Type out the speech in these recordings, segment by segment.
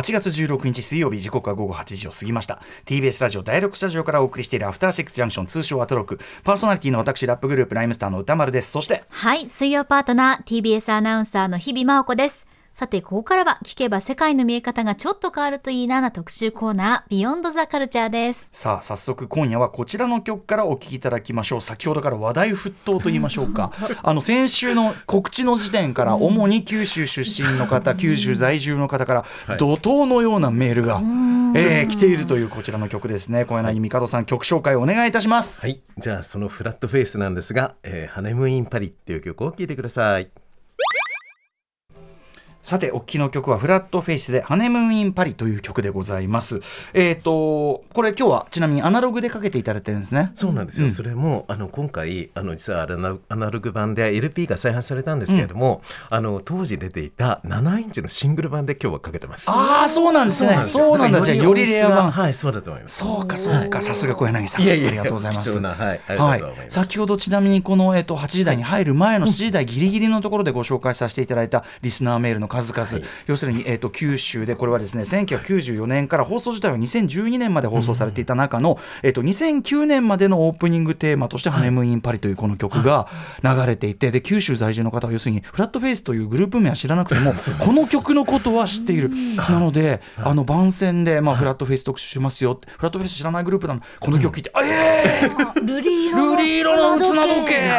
8月16日水曜日時刻は午後8時を過ぎました。TBS ラジオ第6スタジオからお送りしているアフターシックスジャンクション通称アトロックパーソナリティの私ラップグループライムスターの歌丸です。そしてはい水曜パートナー TBS アナウンサーの日々真央子です。さて、ここからは聞けば世界の見え方がちょっと変わるといいなな特集コーナー、ビヨンドザカルチャーです。さあ、早速今夜はこちらの曲からお聴きいただきましょう。先ほどから話題沸騰と言いましょうか。あの、先週の告知の時点から、主に九州出身の方、九州在住の方から、怒涛のようなメールが、えー、来ているというこちらの曲ですね。小柳美香さん、曲紹介お願いいたします。はい。じゃあ、そのフラットフェイスなんですが、えー、ハネムーンインパリっていう曲を聴いてください。さて、お聞きの曲はフラットフェイスでハネムーンインパリという曲でございます。えっ、ー、と、これ今日はちなみにアナログでかけていただいてるんですね。そうなんですよ。うん、それも、あの、今回、あの、実はアナログ版で LP が再発されたんですけれども、うん、あの、当時出ていた7インチのシングル版で今日はかけてます。ああ、そうなんですね。そうなんだ。じゃよりレア版。はい、そうだと思います。そうか、そうか。さすが小柳さん。いやいやありがとうございます。はい、はい。先ほどちなみにこの、えっ、ー、と、8時台に入る前の7時台ギリギリのところでご紹介させていただいたリスナーメールの数々。はい。要するに、えーと、九州でこれはですね1994年から放送自体は2012年まで放送されていた中の、うん、えーと、2009年までのオープニングテーマとして「ハネムーン・イン・パリ」というこの曲が流れていてで九州在住の方は要するにフラットフェイスというグループ名は知らなくてもこの曲のことは知っている。なのであの番宣で、まあ、フラットフェイス特集しますよ。フラットフェイス知らないグループなの。この曲聴いて、うん、えー、ルリ色の砂時計。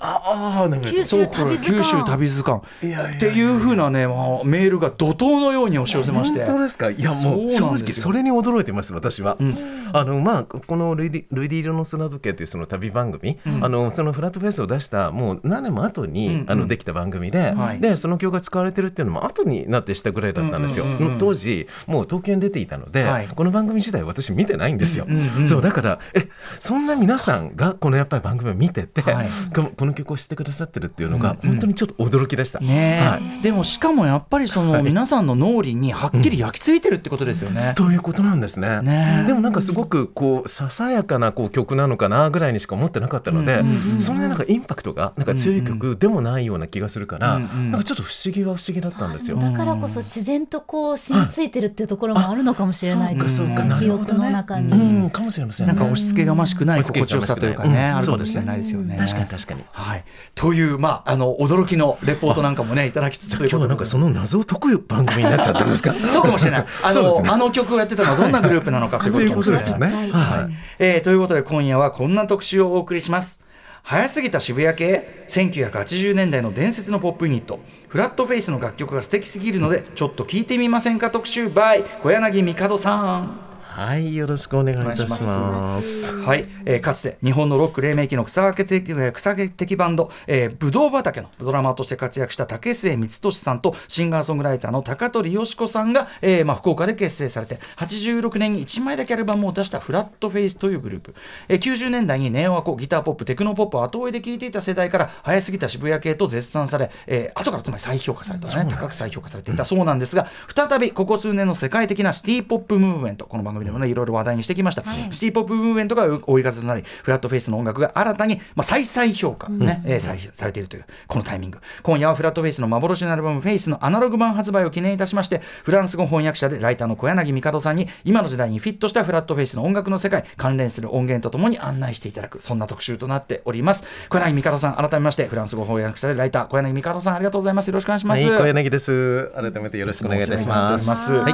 ああ九州旅図鑑。っていうふうなね、まあ、メールが怒涛のように押し寄せまして。本当ですか？いやもう正直それに驚いてます私は、うん、あのまあこのルリ「ルリ色の砂時計」というその旅番組、うん、あのそのフラットフェイスを出したもう何年も後に、うんうん、あのできた番組で、はい、でその曲が使われてるっていうのも後になってしたぐらいだったんですよ、当時もう東京に出ていたので、はい、この番組自体私見てないんですよ、そうだからえそんな皆さんがこのやっぱり番組を見てて、はい、この曲を知ってくださってるっていうのが本当にちょっと驚きでした、ねはい、でもしかもやっぱりその皆さんの脳裏にはっきり焼き付いてるってことですよね。ということなんですね。ねでもなんかすごくこうささやかなこう曲なのかなぐらいにしか思ってなかったので、それでなんかインパクトがなんか強い曲でもないような気がするから、なんかちょっと不思議は不思議だったんですよ。だからこそ自然とこう染みついてるっていうところもあるのかもしれないですね。記憶の中に、うん、かもしれません、なんか押し付けがましくない心地よさというかね、あるかもしれないですよね。確かに確かに。はい。というまああの驚きのレポートなんかもねいただきつつ今日はなんかその謎を解く番組になっちゃったんですか？そうかもしれない。あの、ね、あの曲をやってたのはどんなグループなのかということですよね。はい。えー、ということで今夜はこんな特集をお送りします。早すぎた渋谷系1980年代の伝説のポップユニットフラットフェイスの楽曲が素敵すぎるのでちょっと聞いてみませんか？特集 by 小柳帝さんはい、よろしくお願いいたします。はい、えー、かつて日本のロック黎明期の草分け的草分け的バンド、えー、ブドウ畑のドラマーとして活躍した竹末光俊さんとシンガーソングライターの高取よし子さんが、えー、まあ福岡で結成されて86年に1枚だけアルバムを出したフラットフェイスというグループ、えー、90年代にネオアコギターポップテクノポップを後追いで聴いていた世代から早すぎた渋谷系と絶賛され、えー、後からつまり再評価されたね高く再評価されていた。そうなんですが再びここ数年の世界的なシティポップムーブメントこの番組でもねいろいろ話題にしてきました、はい、シティ・ポップ・ムーブメントが追い風となりフラットフェイスの音楽が新たに、まあ、再々評価ね、うん、えー、さされているというこのタイミング。今夜はフラットフェイスの幻のアルバム「フェイスのアナログ版発売を記念いたしましてフランス語翻訳者でライターの小柳帝さんに今の時代にフィットしたフラットフェイスの音楽の世界関連する音源とともに案内していただくそんな特集となっております。小柳帝さん改めましてフランス語翻訳者でライター小柳帝さんありがとうございます。よろしくお願いします、はい、小柳です。改めてよろしくお願いいたします。はい、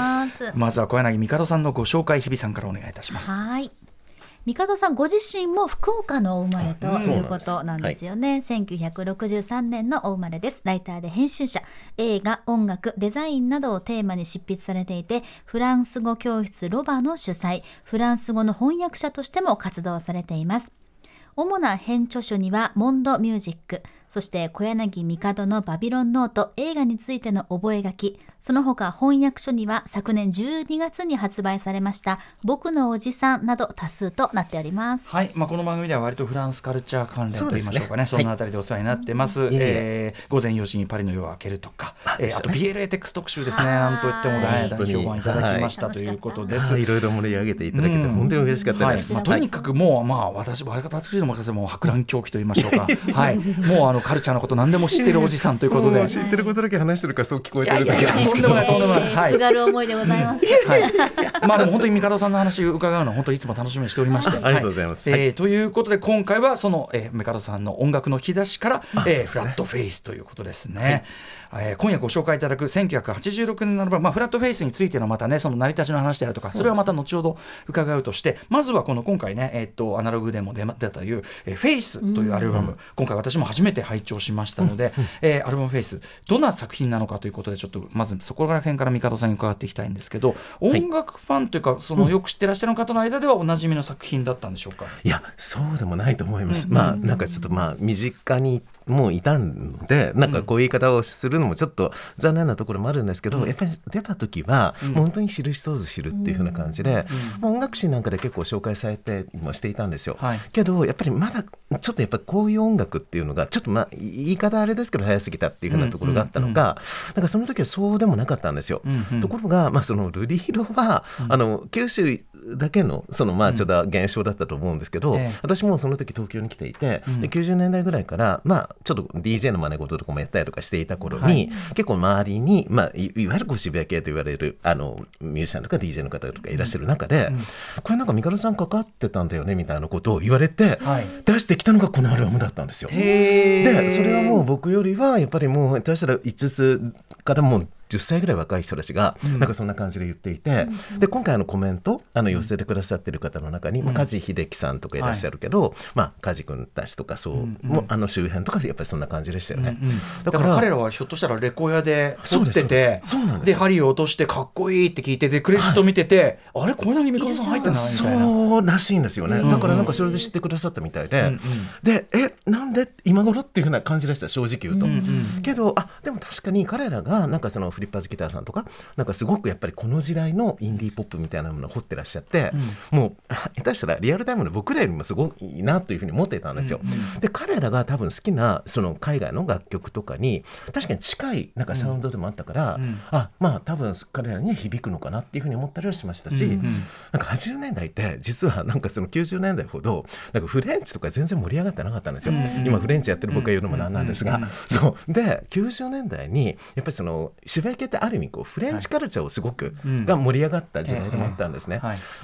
まずは小柳帝さんのご紹介日比さんからお願いいたします。はい。帝さんご自身も福岡のお生まれということなんですよね、はい、1963年のお生まれです。ライターで編集者。映画音楽デザインなどをテーマに執筆されていてフランス語教室ロバの主催。フランス語の翻訳者としても活動されています。主な編著書にはモンドミュージックそして小柳帝のバビロンノート映画についての覚書。その他翻訳書には昨年12月に発売されました僕のおじさんなど多数となっております。はい、まあ、この番組では割とフランスカルチャー関連と言いましょうかね。そ、ね、んなあたりでお世話になってます、はい、え。ー、午前4時にパリの夜を明けるとか。あ,、えー、あと BLA テックス特集ですね。なんといっても大大評判いただきました、ということです、い、ろい。ろ盛り上げてい。ただけて、本当に嬉しかったです、はい。まあ、とにかくもうまあ私私どももも博覧狂気と言い。ましょうかはい。もうあのカルチャーのこと何でも知ってるおじさんということで。知ってることだけ話してるからそう聞こえてるだけ。なんですけどすがる思いでございます、はい、まあでも本当に帝さんの話を伺うのは本当いつも楽しみにしておりまして。ありがとうございます、はい、えー、ということで今回はその、えー、帝さんの音楽の引き出しから、えー、フラットフェイスということですね、えー、今夜ご紹介いただく1986年のアルバム、まあ、フラットフェイスについてのまたねその成り立ちの話であるとかそれはまた後ほど伺うとしてまずはこの今回ね、えー、っとアナログでも出たという「えー、フェイスというアルバム、うん、今回私も初めて拝聴しましたので、うん、えー、アルバム「フェイスどんな作品なのかということでちょっとまずそこら辺から帝さんに伺っていきたいんですけど音楽ファンというかそのよく知ってらっしゃる方の間ではおなじみの作品だったんでしょうか？いやそうでもないと思います、うん、まあなんかちょっとまあ身近にもういたのでなんかこういう言い方をするのもちょっと残念なところもあるんですけど、うん、やっぱり出た時は、う本当に知る人ぞ知るっていうふうな感じで、うん、音楽誌なんかで結構紹介されてもしていたんですよ、はい、けどやっぱりまだちょっとやっぱこういう音楽っていうのがちょっとまあ言い方あれですけど早すぎたっていうふうなところがあったのか、なんかその時はそうでもなかったんですよ、ところが、まあ、そのルリヒロは、あの九州だけのそのまあちょっと現象だったと思うんですけど、私もその時東京に来ていて、で90年代ぐらいからまあちょっと DJ の真似事とかもやったりとかしていた頃に、はい、結構周りに、まあ、いいわゆるこう渋谷系と言われるあのミュージシャンとか DJ の方とかいらっしゃる中で、うん、これなんか三原さんかかってたんだよねみたいなことを言われて、はい、出してきたのがこのアルバムだったんですよ。でそれはもう僕よりはやっぱりもう下手したら5つからもう10歳ぐらい若い人たちがなんかそんな感じで言っていて、うん、で今回のコメントあの寄せてくださってる方の中に、まあ、梶秀樹さんとかいらっしゃるけど、はい、まあ、梶君たちとかそう、うんうん、もあの周辺とかやっぱりそんな感じでしたよね、うんうん、だから彼らはひょっとしたらレコヤで撮っててで針を落としてかっこいいって聞いててクレジット見てて、はい、あれこれだけ三上さん入ってないみたいな。そうらしいんですよね、うんうん、だからなんかそれで知ってくださったみたいで、うんうん、でえなんで今頃っていうふうな感じでした正直言うと、うんうん、けどあでも確かに彼らがなんかそのフリッパーズギターさんとかなんかすごくやっぱりこの時代のインディーポップみたいなものを掘ってらっしゃって、うん、もう 下手したらリアルタイムの僕らよりもすごいなというふうに思っていたんですよ。うんうん、で彼らが多分好きなその海外の楽曲とかに確かに近いなんかサウンドでもあったから、うん、あまあ多分彼らには響くのかなっていうふうに思ったりはしましたし、うんうん、なんか80年代って実はなんかその90年代ほどなんかフレンチとか全然盛り上がってなかったんですよ。うんうん、今フレンチやってる僕が言うのもなんなんですが、そう。で90年代にやっぱりその渋谷系ってある意味こうフレンチカルチャーをすごく、が盛り上がった時代でもあったんですね。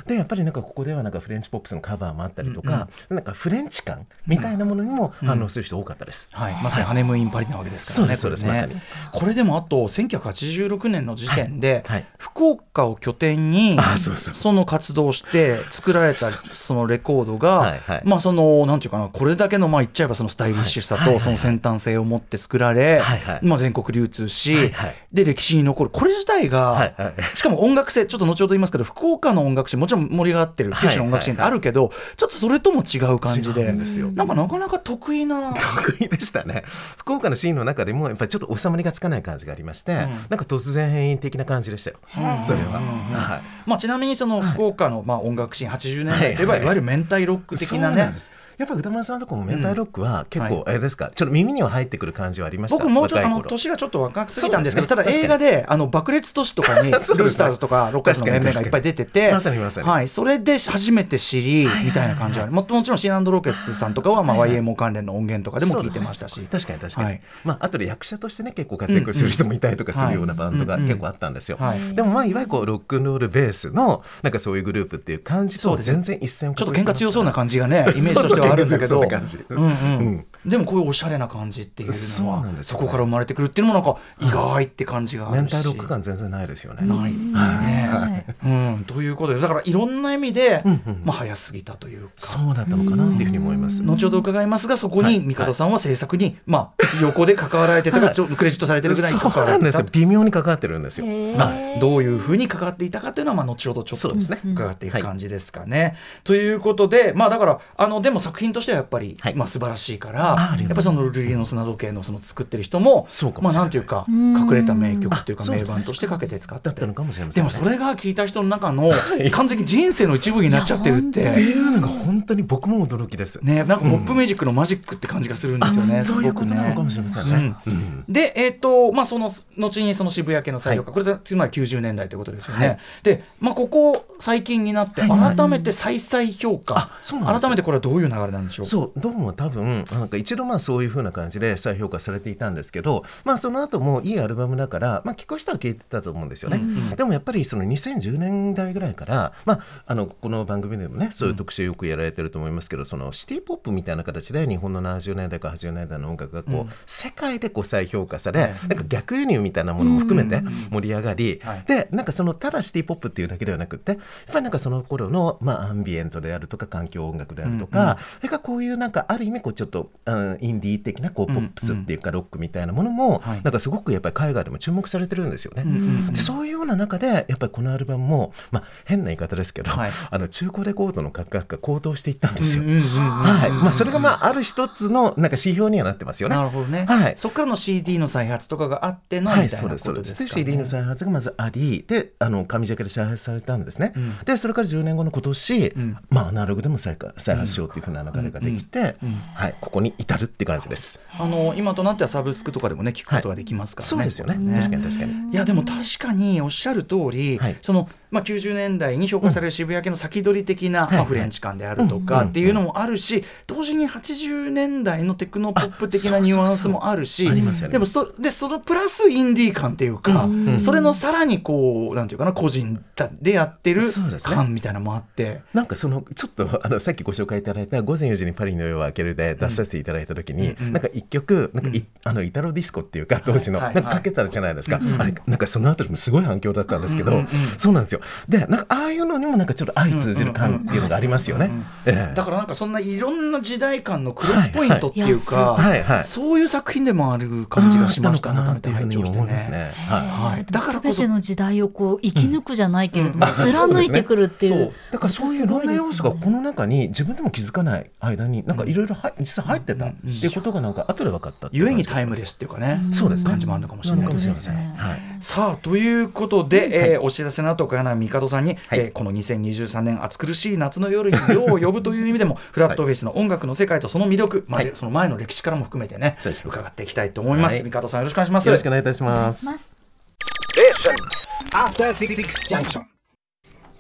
でやっぱりなんかここではなんかフレンチポップスのカバーもあったりとか、なんかフレンチ感みたいなものにも反応する人多かったです。はい、まさにハネムーンパリなわけですからね。そうですまさに。これでもあと1986年の時点で、福岡を拠点にその活動して作られたそのレコードが、まあそのなんていうかなこれだけのまあ言っちゃえばそのスタイリッシュさとその先端性を持って作られ、まあ全国流通し、で歴史に残る。これ自体が、はいはい、しかも音楽性ちょっと後ほど言いますけど福岡の音楽史もちろん盛り上がってる九州の音楽史ってあるけど、ちょっとそれとも違う感じでなんかなかなか得意な得意でしたね。福岡のシーンの中でもやっぱりちょっと収まりがつかない感じがありまして、うん、なんか突然変異的な感じでしたよ、うん、それは、はい、まあ、ちなみにその福岡のまあ音楽シーン80年代といえばいわゆる明太ロック的なね、やっぱ歌丸さんとかもメンタルロックは結構、あれですか、はい、ちょっと耳には入ってくる感じはありました？僕もうちょっとあの年がちょっと若すぎたんですけど、ね、ただ映画であの爆裂都市とかに ルースターズとかロッカーズの面々がいっぱい出ててはい、それで初めて知りみたいな感じはももちろんシーナンドロケッツさんとかはまあ YMO 関連の音源とかでも聞いてましたし、ね、確かに確かに、はい、まああとで役者としてね結構活躍してる人もいたりとかするようなバンドが結構あったんですよ、でもまあいわゆるこうロックンロールベースのなんかそういうグループっていう感じと全然一線をちょっと喧嘩強そうな感じがねイメージとしてはあるんだけどじ、うん。うんでもこういうおしゃれな感じっていうのはそこから生まれてくるっていうのもなんか意外って感じがあるし、メンタルロック感全然ないですよね。ないね、うん、ということでだからいろんな意味で、まあ、早すぎたというか。そうだったのかなっていうふうに思います。後ほど伺いますがそこに三方さんは制作に、まあ、横で関わられてたか、はい、クレジットされてるぐらい関わられてた。微妙に関わってるんですよ、まあ、どういうふうに関わっていたかというのは、まあ、後ほどちょっと伺っていく感じですかね。ということでまあだからあのでも作品としてはやっぱり、まあ、素晴らしいから、やっぱりそのルリーの砂時計のその作ってる人もまあなんていうか隠れた名曲っていうか名盤としてかけて使ってでもそれが聞いた人の中の完全に人生の一部になっちゃってるって。っていうのが本当に僕も驚きです。ねなんかポップミュージックのマジックって感じがするんですよね、そういうことなのかもしれませんね、でえっ、とまあその後にその渋谷家の再評価、これつまり90年代ということですよね、でまあここ最近になって改めて再々評価、改めてこれはどういう流れなんでしょう？そうどうも多分なんか一度まあそういうふうな感じで再評価されていたんですけど、まあ、その後もいいアルバムだから、まあ、聞く人は聞いてたと思うんですよね、うんうん、でもやっぱりその2010年代ぐらいから、まあ、あのこの番組でもねそういう特集よくやられてると思いますけど、そのシティ・ポップみたいな形で日本の70年代から80年代の音楽がこう、うん、世界でこう再評価され、なんか逆輸入みたいなものも含めて盛り上がり、でなんかそのただシティ・ポップっていうだけではなくてやっぱりなんかその頃のまあアンビエントであるとか環境音楽であるとか、うんうん、それからこういうなんかある意味こうちょっと、うん、インディー的なこうポップスっていうかロックみたいなものも、なんかすごくやっぱり海外でも注目されてるんですよね。でそういうような中でやっぱりこのアルバムも、まあ、変な言い方ですけど、はい、あの中古レコードの価格が高騰していったんですよ。はい。まあ、それがまあある一つのなんか指標にはなってますよね。なるほどね、はい、そこからの CD の再発とかがあってのみたいなことですか、ね、CD の再発がまずありであの上ジャケで再発されたんですね。うん、でそれから10年後の今年、うん、まあ、アナログでも再再発しようというふうな流れができて、はい、ここに至るって感じです。あの今となってはサブスクとかでもね聞くことができますからね。そうですよね。ね。確かに確かに。いやでも確かにおっしゃる通り、はい、そのまあ、90年代に評価される渋谷系の先取り的な、まあ、フレンチ感であるとかっていうのもあるし同時に80年代のテクノポップ的なニュアンスもあるしでもそでそのプラスインディー感っていうか、それのさらにこうなんていうかな個人でやってる感みたいなのもあって、なんかそのちょっとあのさっきご紹介いただいた「午前4時にパリの夜は明ける」で出させていただいた時に、なんか一曲なんかい、あのイタロディスコっていうか当時の、なんかかけたじゃないですか、あれなんかその後でもすごい反響だったんですけど、そうなんですよ。でなんかああいうのにもなんかちょっと相通じる感っていうのがありますよね。だからなんかそんないろんな時代間のクロスポイントっていうか、はいはい、そういう作品でもある感じがしましたね。改めて拝聴してね。はい。だからこそ。の時代をこう生き抜くじゃないけれども、貫いてくるっていう。だからそういういろんな要素がこの中に自分でも気づかない間になんかいろいろ実際入ってたってことがなんか後で分かったゆえにタイムレスっていうかね。そうです感じもあるのかもしれない。ですね。さあということで、えお知らせの後小柳帝さんに、えこの2023年暑苦しい夏の夜に夜を呼ぶという意味でも フラットフェイスの音楽の世界とその魅力まで、その前の歴史からも含めてね伺っていきたいと思います。帝さんよろしくお願いします。よろしくお願いいたします。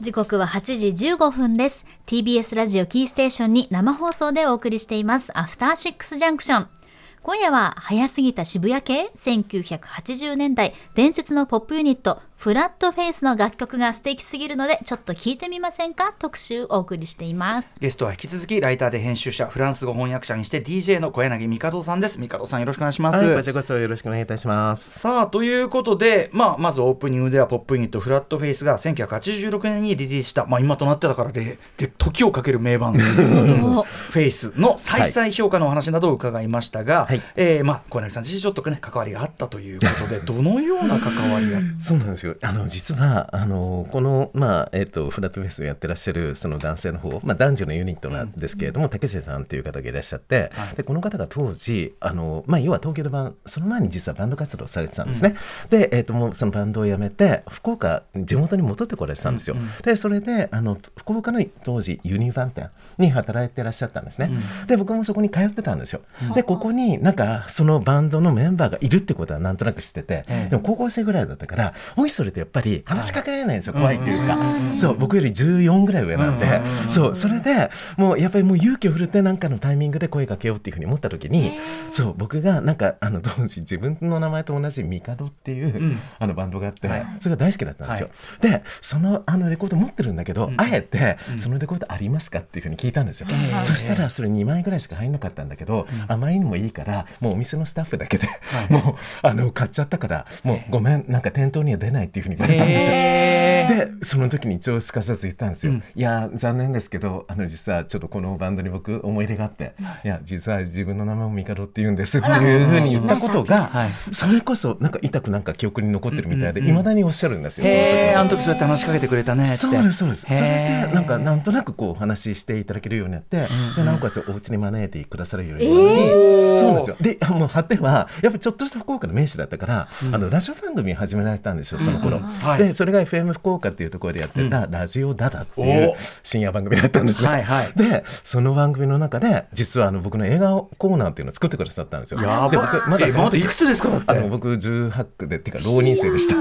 時刻は8時15分です。TBS ラジオキーステーションに生放送でお送りしています。アフターシックスジャンクション。今夜は早すぎた渋谷系？1980年代伝説のポップユニットフラットフェイスの楽曲が素敵すぎるのでちょっと聞いてみませんか？特集お送りしています。ゲストは引き続きライターで編集者フランス語翻訳者にして DJ の小柳帝さんです。帝さんよろしくお願いします、はい、こちらこそよろしくお願いいたします。さあということで、まあ、まずオープニングではポップユニットフラットフェイスが1986年にリリースした、まあ、今となってだからでで時をかける名盤フェイスの再々評価のお話などを伺いましたが、はい、えー、まあ、小柳さん自身ちょっとね関わりがあったということでどのような関わりが？そうなんですよあの実はあのこの、まあえーと、フラットフェイスをやってらっしゃるその男性の方、まあ、男女のユニットなんですけれども、うん、竹瀬さんという方がいらっしゃって、はい、でこの方が当時あの、まあ、要は東京でバンその前に実はバンド活動されてたんですね、うん、で、えーと、もうそのバンドを辞めて福岡地元に戻ってこられてたんですよ、うんうん、でそれであの福岡の当時ユニバン店に働いてらっしゃったんですね、うん、で僕もそこに通ってたんですよ、でここになんかそのバンドのメンバーがいるってことはなんとなく知ってて、でも高校生ぐらいだったからおいそれとやっぱり話しかけられないんですよ、怖いっていうか、そう僕より14ぐらい上なんで、そうそれでもうやっぱりもう勇気を振るって何かのタイミングで声かけようっていうふうに思った時に、そう僕がなんかあの当時自分の名前と同じミカドっていう、あのバンドがあって、それが大好きだったんですよ。でそのあのレコード持ってるんだけど、あえてそのレコードありますかっていうふうに聞いたんですよ。そしたらそれ2枚ぐらいしか入んなかったんだけど、あまりにもいいからもうお店のスタッフだけで、もうあの買っちゃったからもうごめんなんか店頭には出ないっていうふうに言われたんですよ。でその時に一応すかさず言ったんですよ、うん、いや残念ですけどあの実はちょっとこのバンドに僕思い入れがあって、い。や実は自分の名前もミカドって言うんですっていうふうに言ったことが、それこそなんか痛くなんか記憶に残ってるみたいでいま、だにおっしゃるんですよ。へあの時そうやって話しかけてくれたねそうですそうです。それでなんかなんとなくこうお話ししていただけるようになって、でなおかつお家に招いてくださるように。そうですよ。でもう果てはやっぱちょっとした福岡の名士だったから、あのラジオ番組始められたんですよその頃、でそれが FM 福岡岡っていうところでやってたラジオダダっていう深夜番組だったんですね。はいはい、でその番組の中で実はあの僕の映画コーナーっていうのを作ってくださったんですよ。で僕まだまだいくつですかあの僕18区でっていうか浪人生でした。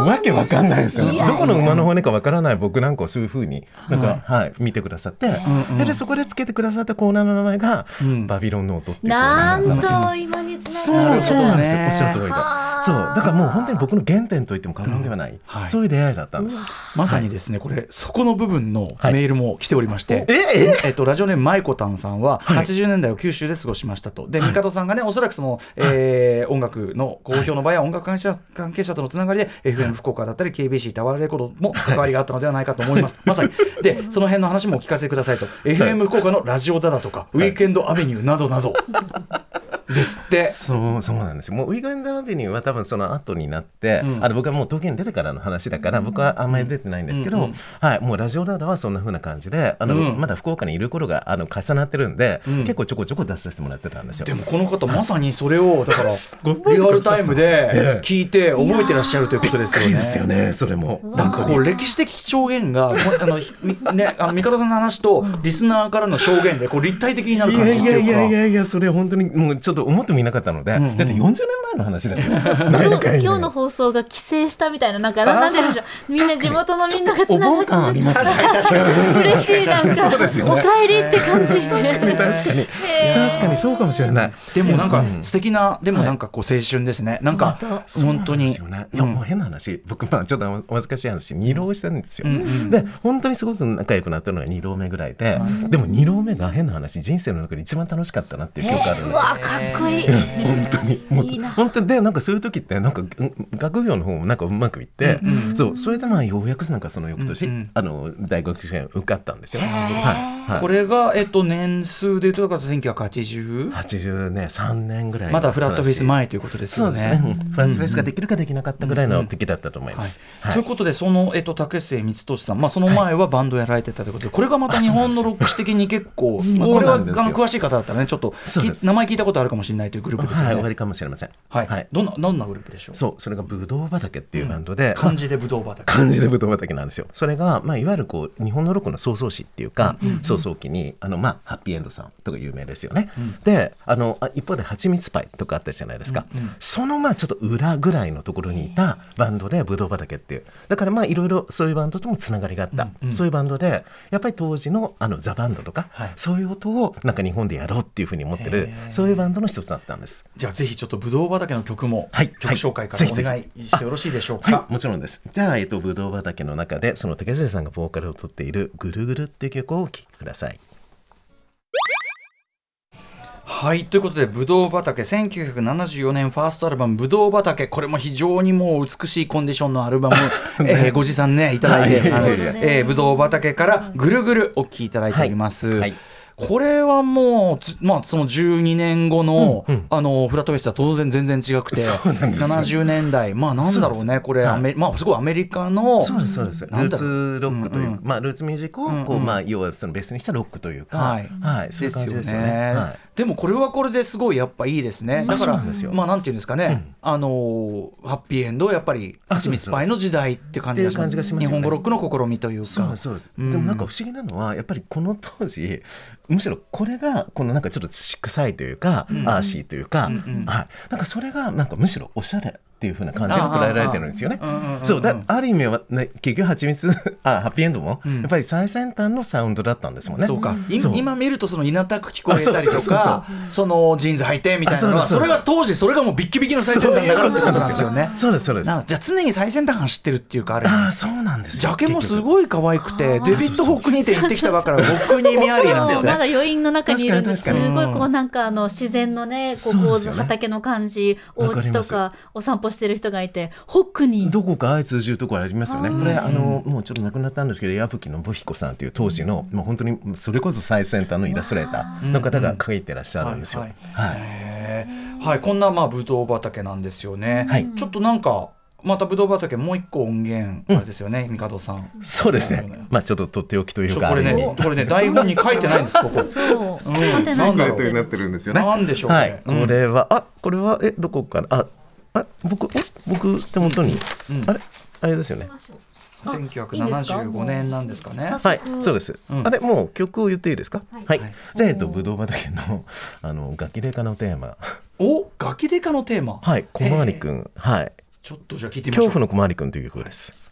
わけわかんないですよ、ね。どこの馬の骨かわからない僕なんかをそういうふうになんか、はい、はい、見てくださって、でそこでつけてくださったコーナーの名前が、バビロンノートっていうコーナーなんですよ。なんと今につながるそうそうなんですよ。おっしゃる通りだ。そう。だからもう本当に僕の原点と言っても過言ではない、うん。はい、そういう出会いだったんです。まさにですね、これそこの部分のメールも来ておりまして、はい、ええっとラジオネームマイコタンさんは80年代を九州で過ごしましたと。で帝さんがねおそらくその、えー、音楽の公表の場合は音楽関係者関係者とのつながりで FM 福岡だったり KBC タワーレコードも関わりがあったのではないかと思います、まさに。でその辺の話もお聞かせくださいと。FM 福岡のラジオだだとか、ウィークエンドアベニューなどなどですって。そうそうなんですよ。もうウィークエンドアベニューは多分その後になって、うん、あの僕はもう東京に出てからの話だから、僕はあんまり出てないんですけど、うんうん、はい、もうラジオダーダはそんなふうな感じであの、うん、まだ福岡にいる頃があの重なってるんで、結構ちょこちょこ出させてもらってたんですよ。でもこの方まさにそれをだから リアルタイムで聞いて覚えてらっしゃるということですよね。ですよねそれも。なんかこう歴史的証言があのねあの三方さんの話とリスナーからの証言でこう立体的になる感じっていうか。いやいやいやいやそれ本当にもうちょっと思ってもいなかったので、うんうん、だって40年前の話ですよ。今日の放送が帰省したみたいななんかなんでみんな地元のみんながつながってあります嬉しいなんか、お帰りって感じ。確かに確かに。確かにそうかもしれない。でもなんか素敵なでもなんかこう青春ですね。なんか本当に。いやもう変な話。僕まあちょっとお恥ずかしい話二浪したんですよ。で本当にすごく仲良くなったのが二浪目ぐらいででも二浪目が変な話人生の中で一番楽しかったなっていう記憶あるんですよ。かっこいい。本当に。本当にでなんかそういう時ってなんか学業の方もなんかうまくいって、うんうん、そうそれでまあようやくなんかその翌年、うんうん、あの大学試験受かったんですよ、はい。はい、これが、えっと、年数でいうとだから1980 80ね3年ぐらい。まだフラットフェイス前ということですよね。そうですね、フラットフェイスができるかできなかったぐらいの時だったと思います、ということでその、えっと、竹末光俊さん、まあ、その前はバンドやられてたということでこれがまた日本のロック史的に結構まあ、これは詳しい方だったらねちょっと名前聞いたことあるかもしれないというグループですよね、はい、終わりかもしれません。はい、はい、どんなどんなグループでしょう？そうそれがブドウ畑っていうバンドで、漢字でブドウ畑。漢字でブドウ畑なんですよ。それが、まあ、いわゆるこう日本のロックの創造史っていうか、創造期にあの、まあ、ハッピーエンドさんとか有名ですよね、であの一方ではちみつパイとかあったじゃないですか、そのまあちょっと裏ぐらいのところにいたバンドでブドウ畑っていう。だからまあいろいろそういうバンドともつながりがあった、そういうバンドでやっぱり当時のあのザ・バンドとか、そういう音をなんか日本でやろうっていうふうに思ってるそういうバンドの一つだったんです。じゃあぜひちょっとブドウ畑の曲も、はい、曲紹介からお願いしてよろしいでしょうか、はい、もちろんです。じゃあ、えっと、ブドウ畑の中でその竹瀬さんがボーカルをとっている「ぐるぐる」っていう曲をお聴きください。はいということで「ぶどう畑」1974年ファーストアルバム「ぶどう畑」これも非常にもう美しいコンディションのアルバム、えー、ご持参ねいただいて「えー、ぶどう畑」から「ぐるぐる」お聴きいただいております。はい。はいこれはもう、まあ、その12年後のうんうん、あのフラットフェスは当然全然違くて70年代。まあなんだろうねこれ、はい、まあ、すごいアメリカのそうですそうです。ルーツロックという、うんうん、まあ、ルーツミュージックをこう、うんうん、まあ、要はそのベースにしたロックというか、はい、はい、そういう感じですよね。はい、でもこれはこれですごいやっぱいいですね。だから、まあなんていうんですかね、あのハッピーエンドやっぱりはちみつパイの時代って感じがします。日本語ロックの試みというか。そうそうです。でもなんか不思議なのはやっぱりこの当時むしろこれがこのなんかちょっと土臭いというか、アーシーというか、はい、なんかそれがなんかむしろおしゃれっていうふうな感じが捉えられてるんですよね。そうだある意味は、ね、結局はちみつ あハッピーエンドも、やっぱり最先端のサウンドだったんですもんね。そうか。今見るとその稲田く聞こえたりとかそのジーンズ履いてみたいなそれが当時それがもうビッキビキの最先端だからってことですよね。そう。ですそうです。じゃあ常に最先端走ってるっていうかあれ。あそうなんですジャケもすごい可愛くてデビッド・ホークにて行ってきたばから僕に見ありなんで。すまだ余韻の中にいるんですすごいこうなんかあの自然のねこう構図畑の感じお家とかお散歩してる人がいてホックにどこか相通じるところありますよねこれあのもうちょっと亡くなったんですけど矢吹の信彦さんという当時の、もう本当にそれこそ最先端のイラストレーターの方が描いてらっしゃるんですよ。はい、はい、こんなまあブドウ畑なんですよね。はい、ちょっとなんかまたぶどう畑もう一個音源あれですよね、うん、帝さん。そうですね。まあちょっととっておきというか。これね、これね台本に書いてないんですここ。そう。うん、なんだろうなってるんですよね。なんでしょう、ね、はい。これはあこれはえどこからああ僕僕手元に、うん、あれあれですよね1975年なんですかね。はい、そうです。うん、あれもう曲を言っていいですか？はい。はい、じゃあえっとブドウ畑のあのガキデカのテーマ。お、ガキデカのテーマ。はい、小回りくん。はい。ちょっとじゃあ聞いてみましょう。恐怖の小回りくんという曲です。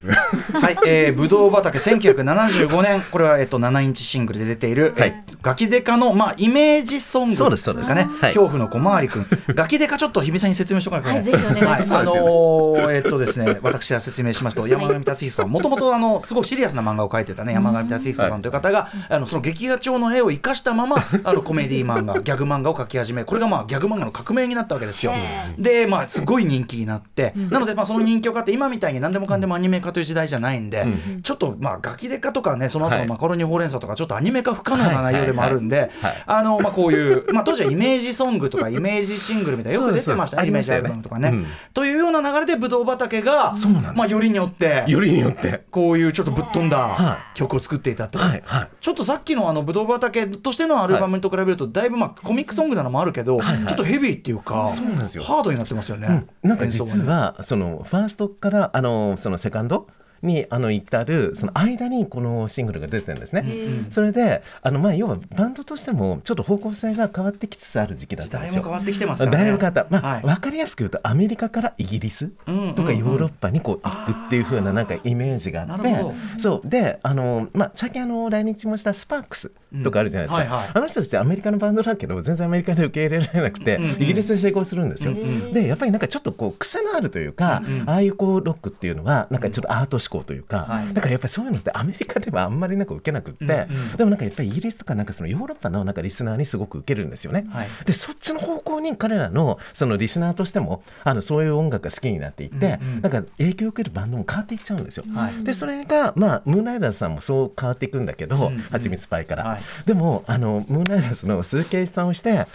はい、えー、ぶどう畑1975年これは、えっと、7インチシングルで出ている、はい、えー、ガキデカの、まあ、イメージソングそうですそうですね、はい、恐怖の小回りくん。ガキデカちょっと日比さんに説明しとかないけない、はい、はい、あのー、えっとですね私は説明しますと山上達彦さんもともとあのすごくシリアスな漫画を描いてたね山上達彦さんという方が、あのその劇画調の絵を生かしたままあのコメディ漫画ギャグ漫画を描き始めこれがまあギャグ漫画の革命になったわけですよ。でまあすごい人気になって、なのでまあその人気を買って今みたいに何でもかんでもアニメ化という時代じゃないんでで、うん、ちょっとまあガキデカとかねその後のマカロニほうれん草とかちょっとアニメ化不可能な内容でもあるんであのまあこういう、まあ、当時はイメージソングとかイメージシングルみたいなよく出てましたね。イメージアルバムとかね、うん、というような流れでぶどう畑がまあよりによってよりによって。こういうちょっとぶっ飛んだ曲を作っていたと、はい。はい、ちょっとさっきのあのぶどう畑としてのアルバムと比べるとだいぶまあコミックソングなのもあるけど、はい。はい、ちょっとヘビーっていうかそうなんですよ。ハードになってますよね、うん、なんか実はそのファーストからあのそのセカンドにあの至るその間にこのシングルが出てるんですね。それであのまあ要はバンドとしてもちょっと方向性が変わってきつつある時期だったんですよ。変わってきてますね。だいぶ変わった。まあ、はい、分かりやすく言うとアメリカからイギリスとかヨーロッパにこう行くっていうふうななんかイメージがあって、そうであのまあ最近あの来日もしたスパークスとかあるじゃないですか。うんはいはい、あの人たちアメリカのバンドだけど全然アメリカで受け入れられなくて、うんうん、イギリスで成功するんですよ。でやっぱりなんかちょっとこう癖のあるというか、うんうん、ああいうこうロックっていうのはなんかちょっとアート思考というか。はいだからやっぱりそういうのってアメリカではあんまりなんか受けなくって、うんうん、でもなんかやっぱりイギリスとかなんかそのヨーロッパのなんかリスナーにすごく受けるんですよね。はい、でそっちの方向に彼らのそのリスナーとしてもあのそういう音楽が好きになっていって、うんうん、なんか影響を受けるバンドも変わっていっちゃうんですよ。はい、でそれがまあムーンライダーズさんもそう変わっていくんだけど、はちみつパイから。はい、でもあのムーンライダーズの鈴木さんをして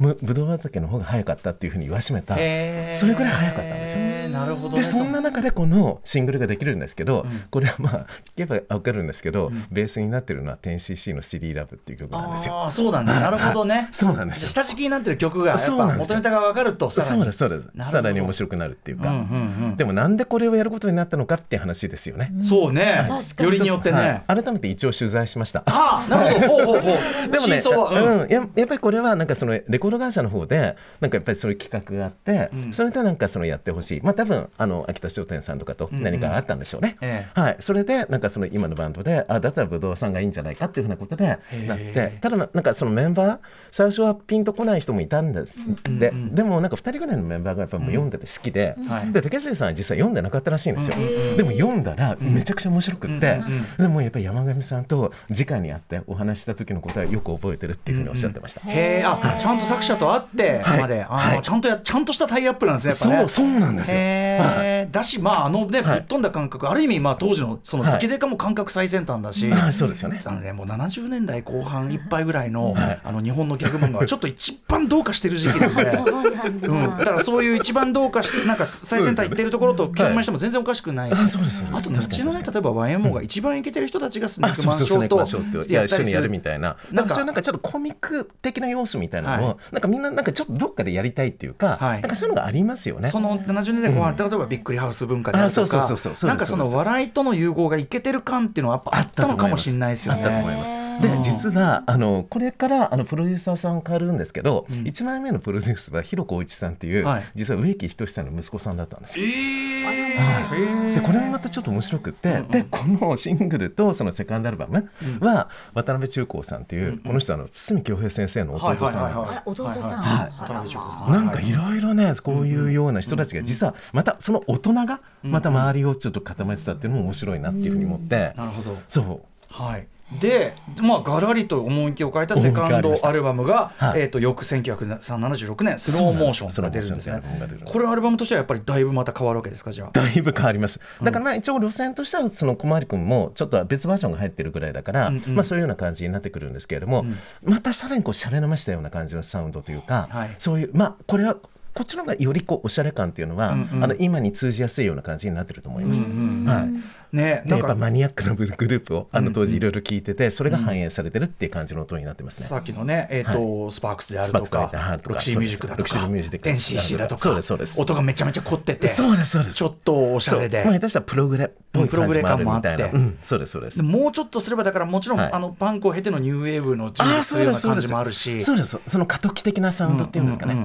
ぶどう畑の方が早かったっていうふうに言わしめた。それぐらい早かったんですよ。なるほど、ね、でそんな中でこのシングルができるんですけど、うん、これはまあ聞けば分かるんですけど、うん、ベースになってるのは 10cc の「シリーラブっていう曲なんですよ。あそうなんだ、なるほどね。そうなんです下敷きになってる曲がやっぱ元ネタが分かるとさらに。そうですそうです。さらに面白くなるっていうか、うんうんうん、でもなんでこれをやることになったのかっていう話ですよね。そうね、よりによってね、はい、改めて一応取材しました。あなるほど。ほうほうほう。でもね、うん、ややっぱりこれはなんかそのレコード会社の方でなんかやっぱりそういう企画があって、うん、それでなんかそのやってほしい。まあ多分あの秋田商店さんとかと何かあったんでしょうね、うんうんえ。はい、それでなんかその今のバンドであだったらぶどうさんがいいんじゃないかっていうふうなことでなって。ただなんかそのメンバー最初はピンとこない人もいたんです、うん、ででもなんか2人ぐらいのメンバーがやっぱもう読んでて好きで、うん、で竹杉さんは実際読んでなかったらしいんですよ、でも読んだらめちゃくちゃ面白くって、でもやっぱり山上さんと直に会ってお話した時のことはよく覚えてるっていうふうにおっしゃってました、へえ。あちゃんと作者と会ってまで、はい、ちゃんとやちゃんとしたタイアップなんですね。そうそうなんですよ。はい、だしまああのね、ぶっ飛んだ感覚ある意味まあ当時のその池デカも感覚最先端だし、そうですよね。あのねもう70年代後半いっぱいぐらいの、あの日本のギャグ漫画は ちょっと一番どうかしてる時期なんで、うん、だ。からそういう一番どうかしてなんか最先端いってるところと比較しても全然おかしくないし、あと後のね例えば YMO が一番いけてる人たちがスネークマンショーと一緒にやるみたいな、なんかそういうなんかちょっとコミック的な要素みたいなのをなんかみんななんかちょっとどっかでやりたいっていうか、なんかそういうのがありますよね。その70年代後半、例えばびっくりハウス文化であるとかなんかその笑いとの融合がいけてる感っていうのはやっぱあったのかもしれないですよね。あったと思います。で実はあのこれからあのプロデューサーさん変わるんですけど、うん、1枚目のプロデュースは広小一さんっていう、はい、実は植木仁さんの息子さんだったんですよ。えー。はい、でこれもまたちょっと面白くて、うんうん、でこのシングルとそのセカンドアルバムは、渡辺中高さんっていう、うんうん、この人あの堤恭平先生の弟さんなんです。弟さん、はい、なんかいろいろねこういうような人たちが実はまたその大人がまた周りをちょっと固めてたっていうのも面白いなっていうふうに思って、なるほど。そう。はいで、まあ、がらりと趣を変えたセカンドアルバムが、はい、えーと、翌1976年スローモーションが出るんですね。これアルバムとしてはやっぱりだいぶまた変わるわけですか？じゃあ。だいぶ変わります。だからまあ一応路線としてはその小回り君もちょっと別バージョンが入ってるぐらいだから、うんうん、まあ、そういうような感じになってくるんですけれども、うん、またさらにこうしゃれなましたような感じのサウンドというか、はい、そういうまあこれはこっちの方がよりこうおしゃれ感っていうのは、うんうん、あの今に通じやすいような感じになってると思います。うんうん、はい。ね、やっぱマニアックなグループをあの当時いろいろ聞いてて、それが反映されてるっていう感じの音になってますね。さっきのね、えっ、と、スパークスであるとか、ロクシーミュージックだとか、NCC だとか、そうですそうです音がめちゃめちゃ凝ってて、そうですそうです。ちょっとおしゃれで、まあ下手したらプログレっぽい感じもあるみたいな、そうですそうです。もうちょっとすればだからもちろんあのパンクを経てのニューウェーブの人物というような感じもあるし、そうです。その過渡期的なサウンドっていうんですかね。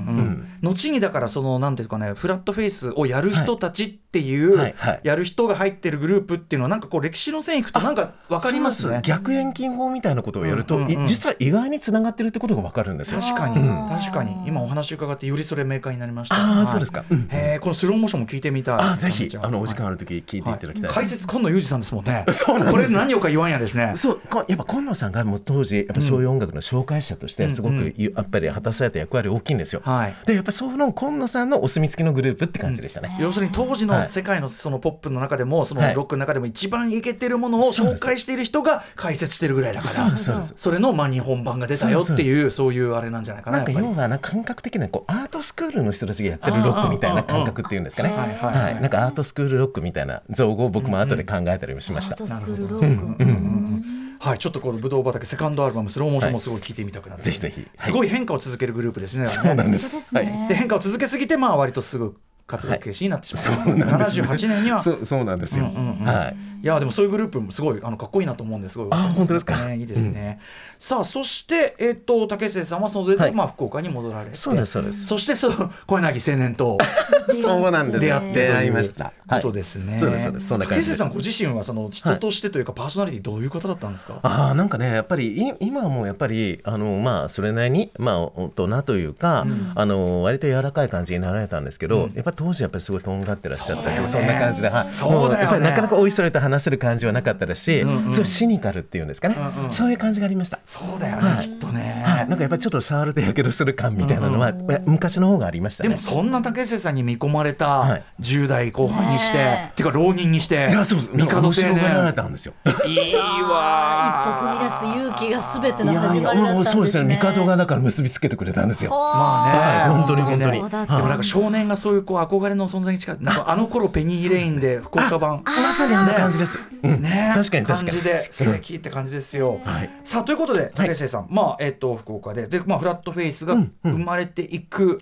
後にだからそのなんていうかね、フラットフェイスをやる人たちっていうやる人が入ってるグループっていうのはなんかこう歴史の線いくとなんか分かりますね。逆遠近法みたいなことをやると、うんうんうん、実は意外につながってるってことが分かるんですよ。確かに、うん、確かに。今お話伺ってよりそれ明快になりました。ああ、そうですか、うん、へこのスローモーションも聞いてみたい。あぜひあのお時間ある時聞いていただきたい、はい、解説今野裕二さんですもんね。そうなんこれ何をか言わんやですね。そうやっぱ今野さんがもう当時やっぱそういう音楽の紹介者としてすごくやっぱり果たされた役割大きいんですよ、はい、でやっぱその今野さんのお墨付きのグループって感じでしたね、要するに当時の世界のそのポップの中でもそのロックの中でも一番イケてるものを紹介している人が解説してるぐらいだからそれのまあ日本版が出たよっていうそういうあれなんじゃないかななんか要はな感覚的なこうアートスクールの人たちがやってるロックみたいな感覚っていうんですかね。はいなんかアートスクールロックみたいな造語を僕も後で考えたりもしました。はい、ちょっとこのブドウ畑セカンドアルバムスローモーションもすごい聞いてみたくなる、ぜひぜひ、すごい変化を続けるグループですね。そうなんです。はい、で変化を続けすぎてまあ割とすぐ活動停止になってしまう。はい、78年にはそうなんですよ。はい。いやでもそういうグループもすごいあのかっこいいなと思うんですごい。あ本当ですか？いいですね。さあそしてえっと竹瀬さんはそのでまあ福岡に戻られて、そうですそうです。そしてその小柳青年と そうなんです。出会って会いました。ことですね。そうですそうです。そんな感じ。竹瀬さんご自身はその人としてというかパーソナリティどういう方だったんですか？ああなんかねやっぱり今はもうやっぱりあのまあそれなりにまあ大人というかあの割と柔らかい感じになられたんですけど、やっぱ当時やっぱりすごいとんがってらっしゃったしそんな感じで、はい。そうだよやっぱりなかなかおいそれと話せる感じはなかったですし、そうシニカルっていうんですかね、そういう感じがありました。そうだよね、きっとね。なんかやっぱりちょっと触るとやけどする感みたいなのは昔の方がありましたでもそんな竹瀬さんに見込まれた10代後半にして、っていうか浪人にして、いやそう帝青年。られたんですよ。いいわ。一歩踏み出す勇気がすべての始まりだったんですね。そうですね。帝がだから結びつけてくれたんですよ。まあね、本当に本当に。でもなんか少年がそういうこう憧れの存在に近い。なんかあの頃ペニーレインで福岡版。まさにあんな感じです。ね、確かに確かに。感じで素敵って感じですよ。さあということで竹瀬さん、まあえっと福岡ででまあフラットフェイスが生まれていく。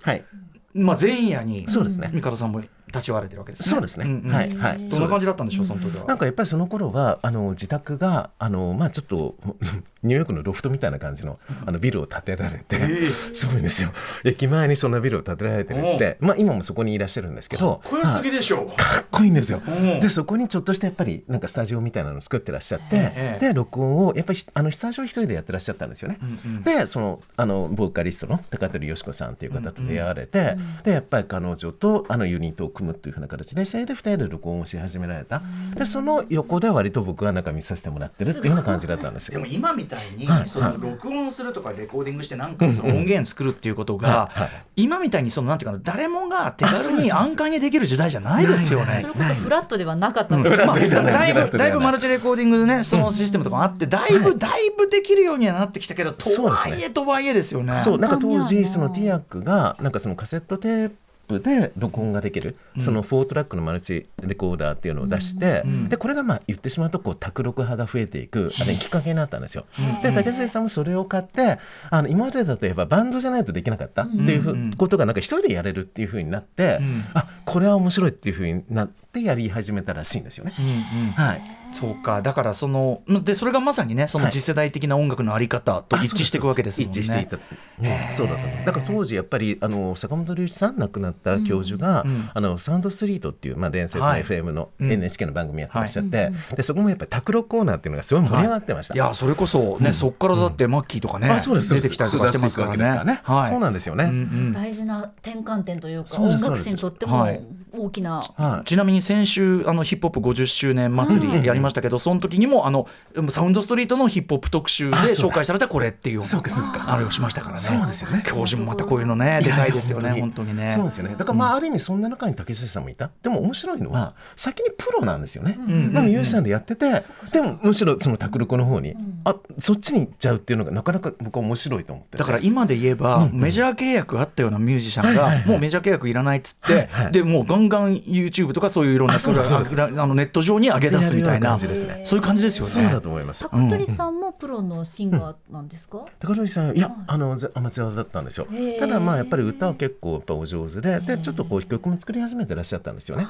まあ前夜に。そうですね。三方さんも。立ち会われてるわけです、ね、そうですね、うんうん、はいはい。どんな感じだったんでしょうその時は？なんかやっぱりその頃はあの自宅があのまあちょっと ニューヨークのロフトみたいな感じのあのビルを建てられて、えー、すごいんですよ。駅前にそんなビルを建てられてるって。まあ今もそこにいらっしゃるんですけどかっこよすぎでしょ、はかっこいいんですよ。でそこにちょっとしたやっぱりなんかスタジオみたいなのを作ってらっしゃって、えー、で録音をやっぱりあのスタジオ一人でやってらっしゃったんですよね、うんうん、でそのあのボーカリストの高取よし子さんという方と出会われて、うんうん、でやっぱり彼女とあのユニットを組むっていうふうな形ででそれで2人で録音をし始められた。でその横で割と僕はなんか見させてもらってるっていうような感じだったんですよ。でも今みたいに、その録音するとかレコーディングしてなんかその音源作るっていうことが、今みたいにそのなんていうか誰もが手軽に安価にできる時代じゃないですよね。それこそフラットではなかったので、まあ、だいぶだいぶマルチレコーディングでねそのシステムとかあってだいぶだいぶできるようにはなってきたけどとはいえとはいえですよね。そう。なんか当時そのティアックがなんかそのカセットテーププで録音ができる、うん、その4トラックのマルチレコーダーっていうのを出して、うん、でこれがまあ言ってしまうとこう卓録派が増えていくあれきっかけになったんですよ。で竹末さんもそれを買ってあの今までだとやっぱバンドじゃないとできなかったっていうことがなんか一人でやれるっていうふうになって、うん、あこれは面白いっていうふうになってやり始めたらしいんですよね。はいそうか。だからそのでそれがまさにねその次世代的な音楽のあり方と一致していくわけですもんね。一致していた、うん、そうだと思うだから当時やっぱりあの坂本龍一さん亡くなった教授が、うん。うん、あのサウンドストリートっていう、まあ、伝説の FM の NHK の番組やってらっしゃって、はい、でそこもやっぱり卓録コーナーっていうのがすごい盛り上がってました、はい、いやそれこそね、そこからだってマッキーとかね、出てきたりとかしてますからね。はい、そうなんですよね、大事な転換点というか音楽史にとっても大きな、はい、ちなみに先週あのヒップホップ50周年祭りやりましたけど、その時にもあのサウンドストリートのヒップホップ特集で紹介されたこれっていうあれをしましたからね。そうですよね。教授もまたこういうのねでかいですよね本当にね。そうですよね。だからまあある意味そんな中に竹下さんもいた。でも面白いのは先にプロなんですよね、うん、でも有志さんでやっててでもむしろそのタクルコの方に、あそっちに行っちゃうっていうのがなかなか僕は面白いと思って。だから今で言えば、メジャー契約あったようなミュージシャンが、もうメジャー契約いらないっつって、でもうガンガン YouTube とかそういういろんなあのネット上に上げ出すみたいなそういう感じですよね。そうだと思います。高取さんもプロのシンガーなんですか？高取さんいやあのアマチュアだったんですよ。ただまあやっぱり歌は結構やっぱお上手ででちょっとこう曲も作り始めてらっしゃったんですよね。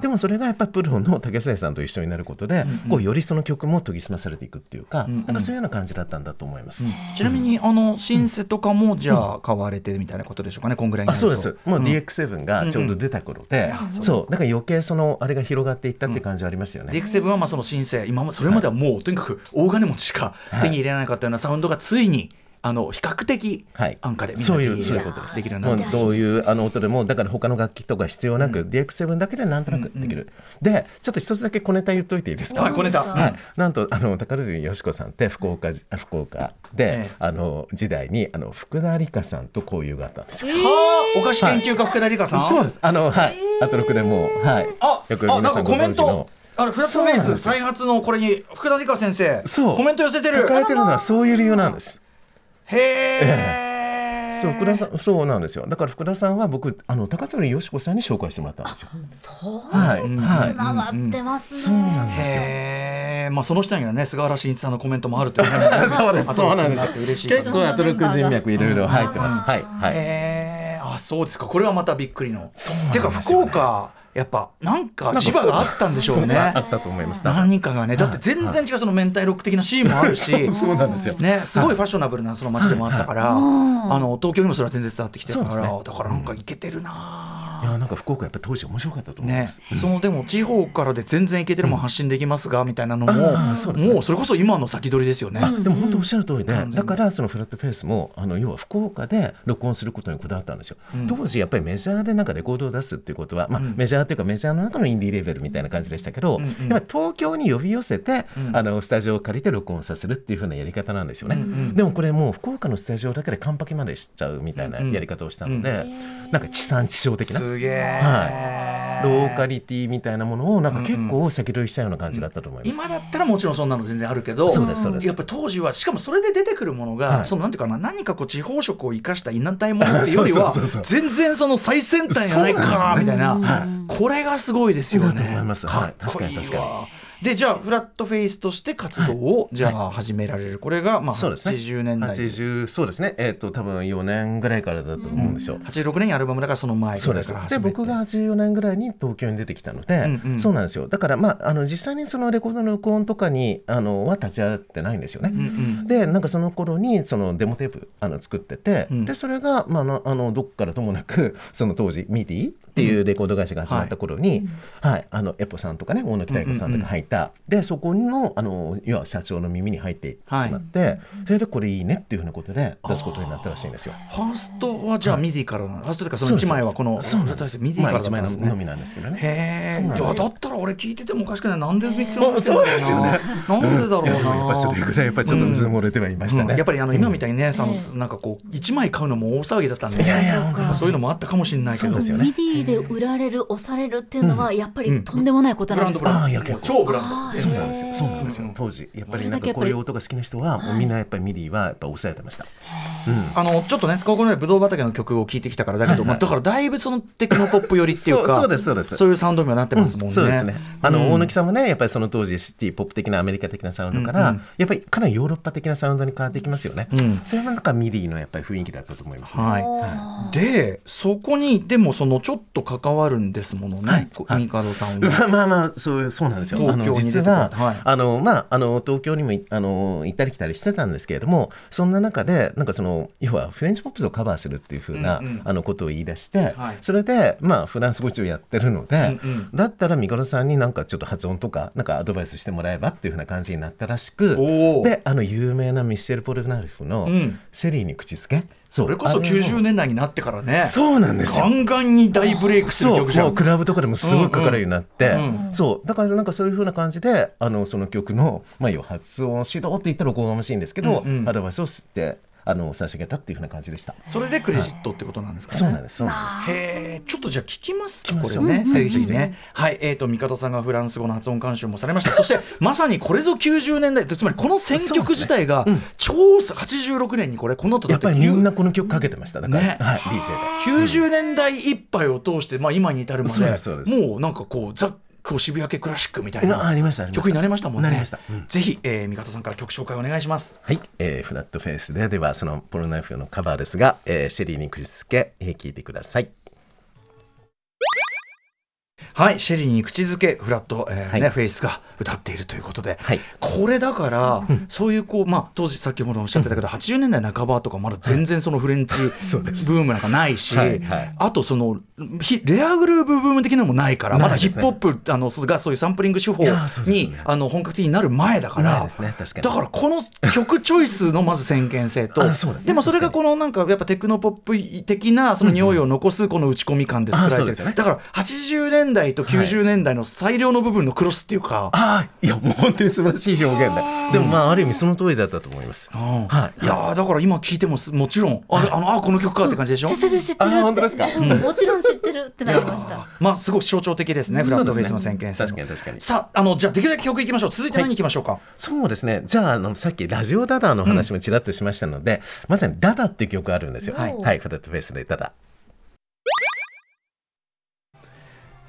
でもそれがやっぱりプロの竹末さんと一緒になることで、こうよりその曲も研ぎ澄まされていくっていうか、なんかそういうような感じだったんだと思います。ちなみにあのシンセとかもじゃあ買われてみたいなことでしょうかね、こんぐらいあそうです。もう DX7 がちょうど出た頃で、そう。だから余計そのあれが広がっていったって感じはありましたよね。DX7 はまあそのシンセ。今それまではもうとにかく大金持ちしか手に入れなかったようなサウンドがついに、あの比較的安価で、はい、そういうそういうことです。できるようにどういうあの音でもだから他の楽器とか必要なく、うん、DX7 だけでなんとなくできる、うんうん、でちょっと一つだけ小ネタ言っといていいですか？はい小ネタ、はい、なんとあの高瑠よしこさんって福岡福岡。で、ええ、あの時代にあの福田理香さんと交友があったんですよ、はあお菓子研究家、福田理香さん？そうです。あのはい。あと6でもはい。あよく皆さんご存知の。あのフラットフェイス再発のこれに福田理香先生そう。コメント寄せてる。書かれてるのはそういう理由なんですへえ。そう福田さんそうなんですよ。だから福田さんは僕あの高鶴よしこさんに紹介してもらったんですよ。そうはい、はい、つながってますね、そうなんですよ。まあその下にはね菅原慎一さんのコメントもあるという そうです。そうなんですよ。結構アトロク人脈いろいろ入ってます。はい。はいえあそうですか。これはまたびっくりの。ていうか福岡やっぱなんか磁場があったんでしょうね。あったと思います。何かがね、だって全然違うその明太ロック的なシーンもあるし、そうなんですよ。ね、すごいファッショナブルなその街でもあったから、あの東京にもそれは全然伝わってきてるから、だからなんかいけてるな。いやなんか福岡やっぱ当時面白かったと思います、ね、そのでも地方からで全然いけてるも発信できますが、みたいなのも、もうそれこそ今の先取りですよね。でも本当おっしゃる通りで、だからそのフラットフェイスもあの要は福岡で録音することにこだわったんですよ。当時やっぱりメジャーでなんかレコードを出すっていうことは、まあ、メジャーっていうかメジャーの中のインディーレベルみたいな感じでしたけど、やっぱ東京に呼び寄せて、あのスタジオを借りて録音させるっていうふうなやり方なんですよね。でもこれもう福岡のスタジオだけで完パケまでしちゃうみたいなやり方をしたので、なんか地産地消的な。すげえ。はい。ローカリティみたいなものをなんか結構先取りしたような感じだったと思います、うん。うん、今だったらもちろんそんなの全然あるけどそうですそうです。やっぱ当時はしかもそれで出てくるものが、はい、そのなんていうかな何かこう地方色を生かしたいなたいものっていうよりは全然その最先端やないかみたいな、はい、これがすごいですよね。思います、はい、確かに確かに。でじゃあフラットフェイスとして活動を、じゃあ始められる。これがまあ80年代。でそうですね。えっ、と多分4年ぐらいからだと思うんですよ、86年にアルバムだからその前ぐらいからで僕が84年ぐらいに東京に出てきたので、そうなんですよ。だからまああの実際にそのレコードの録音とかにあのは立ち会ってないんですよね、でなんかその頃にそのデモテープあの作ってて、でそれがまああのどっからともなく その当時ミディっていうレコード会社が始まった頃に、はい。あのエポさんとかね大貫妙子さんとか入った、でそこのあの要は社長の耳に入ってしまって、それでこれいいねっていうふうなことで出すことになったらしいんですよ。ファーストはじゃあミディからの、ファーストというかその1枚はこのそうなんです。ミディからだったんですね。のみなんですけどね。へえ。いやだったら俺聞いててもおかしくない。なんでミックスそうですよね。なんでだろうな。やっぱそれぐらいやっぱりちょっとうずもれてはいましたね。やっぱりあの今みたいにね、そのなんかこう1枚買うのも大騒ぎだったんで、いやいやそういうのもあったかもしれないけど。ミディで売られる押されるっていうのはやっぱりとんでもないことなんですか？超ブランド。そうなんですよ。そうなんですよ。当時やっぱりなんかこういう音が好きな人はもうみんなやっぱりミディはやっぱ抑えてました。あのちょっとね高校のブドウ畑の曲を聴いてきたからだけど、まあだからだいぶそのテクノポップ寄りっていうか、そうですそうです。そういうサウンドにはなってますもんね。そうですね。あの大貫さんもねやっぱりその当時シティポップ的なアメリカ的なサウンドからやっぱりかなりヨーロッパ的なサウンドに変わっていきますよね。それはなんかミディのやっぱり雰囲気だったと思いますはい。でそこにでもそのちょっと関わるんですものね。ミカドさんは。まあまあそうそうなんですよ。あの実はあのまああの東京にもあの行ったり来たりしてたんですけれどもそんな中でなんかその要はフレンチポップスをカバーするっていうふうな、うんうん、あのことを言い出して、はい、それでまあフランス語一応やってるので、うんうん、だったらミカドさんになんかちょっと発音とかなんかアドバイスしてもらえばっていうふうな感じになったらしくであの有名なミッシェル・ポルナルフの「シェリーに口づけ」それこそ90年代になってからね。そうなんですよ。ガンガンに大ブレイクする曲じゃん。クラブとかでもすごいかかるようになって、うんそう。だからなんかそういうふうな感じであのその曲の、まあ、発音指導って言ったらおこがましいんですけど、うんうん。アドバイスをしてあの差し上げたっていうふうな感じでした。それでクレジットってことなんですかね、そうなんですそうなんです。へえ、ちょっとじゃあ聞きますか、これね、ぜひうん。ね。はい、えっ、と、帝さんがフランス語の発音監修もされました。そして、まさにこれぞ90年代、つまりこの選曲自体が、超86年にこれ、この後だやっぱりみんなこの曲かけてました。だから、ね。はい、DJ で。90年代いっぱいを通して、まあ、今に至るまでもうなんかこうザこう渋谷系クラシックみたいな曲になりましたもんね。うん。ぜひ、えー、三方さんから曲紹介お願いします。はい、えー、フラットフェイスでではそのポルノナイフのカバーですが、えー、シェリーにくじつけ、えー、聞いてください。はいシェリーに口づけフラット、えーはい。ね、フェイスが歌っているということで、はい。これだから、そういうこう、まあ、当時先ほどおっしゃってたけど、80年代半ばとかまだ全然そのフレンチ ブームなんかないし、はいはい。あとそのひレアグルーブブーム的なのもないからまだヒップホップあのそがそういうサンプリング手法にね。あの本格的になる前だからね。確かに。だからこの曲チョイスのまず先見性と でもそれがこのなんかやっぱテクノポップ的なその匂いを残すこの打ち込み感で作られてる、あそうですよね。だから80年代と90年代の最良の部分のクロスっていうか、ああいやもう本当に素晴らしい表現ででもまあある意味その通りだったと思います。うん。はい。いやーだから今聞いてもすもちろんあれあのあこの曲かって感じでしょ、知ってる知ってる。ってあ本当ですか？うん。もちろん知ってるってなりました。まあすごく象徴的ですねフラットフェイスの先見性の。確かに確かに。さああのじゃあできるだけ曲いきましょう。続いて何いきましょうか、そうですね。じゃああのさっきラジオダダの話もちらっとしましたので、まさにダダっていう曲あるんですよ。はい。はい、フラットフェイスでダダ。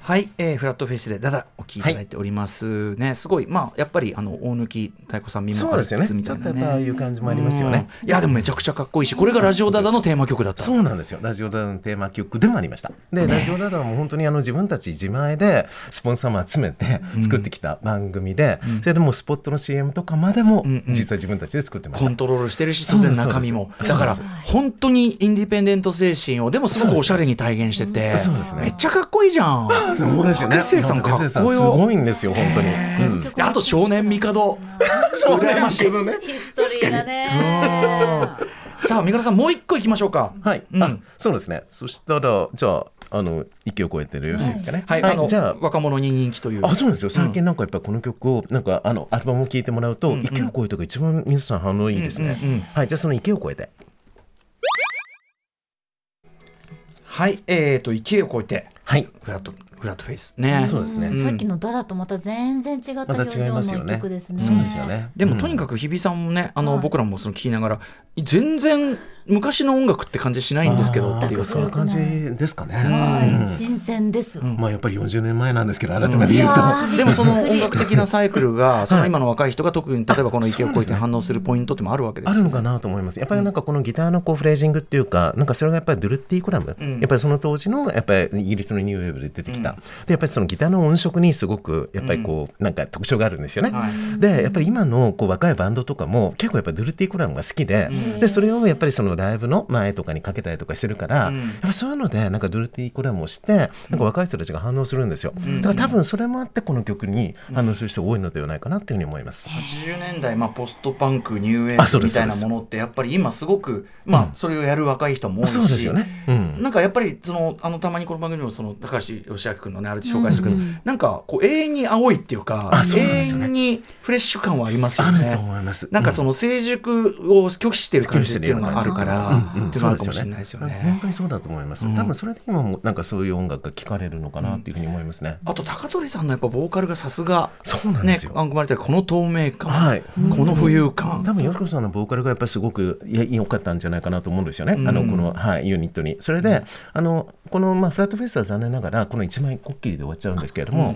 はい、えーフラットフェイスでダダお聴きいただいております。ね、すごい。まあやっぱりあの大抜太鼓さん耳もあるそうですよね。みたいなね。いう感じもありますよね。うん。いやでもめちゃくちゃかっこいいしこれがラジオダダのテーマ曲だった。そうなんですよ。ラジオダダのテーマ曲でもありました。で、ラジオダダはもう本当にあの自分たち自前でスポンサーも集めて作ってきた番組で、それでもうスポットの CM とかまでもうんうん。実は自分たちで作ってました。コントロールしてるし当然中身も。だから本当にインディペンデント精神をでもすごくおしゃれに体現しててそうですね。めっちゃかっこいいじゃん ですよね。竹末さんか。っこよすごいんですよ本当に。うん。であと少年帝そう羨ましい。ね。ヒストリーがね。さあ三倉さんもう一個いきましょうか。はい、うん。あそうですね。そしたらじゃああの息を超えてるよろしい。ですかね。はい、あのじゃあ。若者に人気という。あそうなんですよ。最近なんかやっぱこの曲をなんかあのアルバムを聴いてもらうと「池を越えて」が一番皆さん反応いいですね、うんうんうんはい。じゃあその「池を越えて。はい。えーと勢いを超えて」はい。フラットフラットフェイスね。そうですね、ん。さっきのダダとまた全然違った表情違いますよね。の曲ですね。そうですよね。でもとにくかく日比さんもねあのはい。僕らもその聞きながら全然昔の音楽って感じしないんですけどっていうそういう感じですかね、はい、新鮮です。まあやっぱり40年前なんですけど改めて言うと、でもその 音楽的なサイクルがその今の若い人が特に例えばこの勢いを超えて反応するポイントってもあるわけですよあるのかなと思います。やっぱりなんかこのギターのこうフレージングっていうか、なんかそれがやっぱりドゥルッティ・クラム、うん。やっぱりその当時のやっぱりイギリスのニューウェーブで出てきた、でやっぱりそのギターの音色にすごくやっぱりこう、なんか特徴があるんですよね。はい。でやっぱり今のこう若いバンドとかも結構やっぱドゥルッティ・クラムが好きで、でそれをやっぱりそのライブの前とかにかけたりとかしてるから、うん。やっぱそういうのでなんかドゥルッティ・クラムをしてなんか若い人たちが反応するんですよ。だから多分それもあってこの曲に反応する人が多いのではないかなっていうふうに思います。80年代、まあ、ポストパンクニューウェーブみたいなものってやっぱり今すごく、まあ、それをやる若い人も多いし、そうですよね。うん。なんかやっぱりそのあのたまにこの番組でもその高橋義明君のねあれで紹介してくるけど、なんかこう永遠に青いっていうかあそうなんで永遠にフレッシュ感はありますよあるとね。思います。なんかその成熟を拒否してる感じっていうのがあるから、うんうかもしれないですよ本ね。当にそうだと思います。うん多分それで今もなんかそういう音楽が聴かれるのかなっていうふうに思いますね。あと高取さんのやっぱボーカルがさすがそうなんでねすよ。あんまれてるこの透明感、はい。この浮遊感、多分よしこさんのボーカルがやっぱりすごく良かったんじゃないかなと思うんですよね。うんあのこのはいユニットに。それで、あのこのまあフラットフェイスは残念ながらこの一枚こっきりで終わっちゃうんですけれども、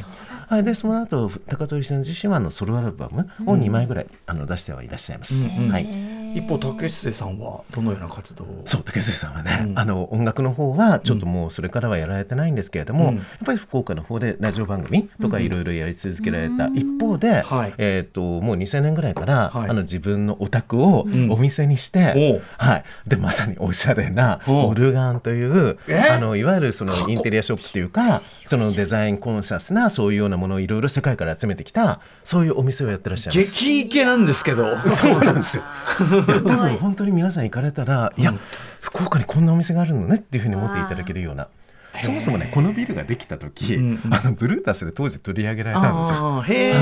はいでその後高取さん自身はあのソロアルバムを2枚ぐらいあの出してはいらっしゃいます。はい。一方竹内さんはどのような活動を？そう竹瀬さんはね、うん。あの音楽の方はちょっともうそれからはやられてないんですけれども、うん。やっぱり福岡の方でラジオ番組とかいろいろやり続けられた一方で、はい。えー、ともう2000年ぐらいから、はい。あの自分のお宅をん。お店にして、はい、でまさにおしゃれなオルガンというえ？あのいわゆるそのインテリアショップというかそのデザインコンシャスなそういうようなものをいろいろ世界から集めてきたそういうお店をやってらっしゃいます。激イケなんですけど。そうなんですよ。多分本当に皆さん行かれたら、いや福岡にこんなお店があるのねっていうふうに思っていただけるような。そもそもねこのビルができた時、うんうん、あのブルータスで当時取り上げられたんですよ。へ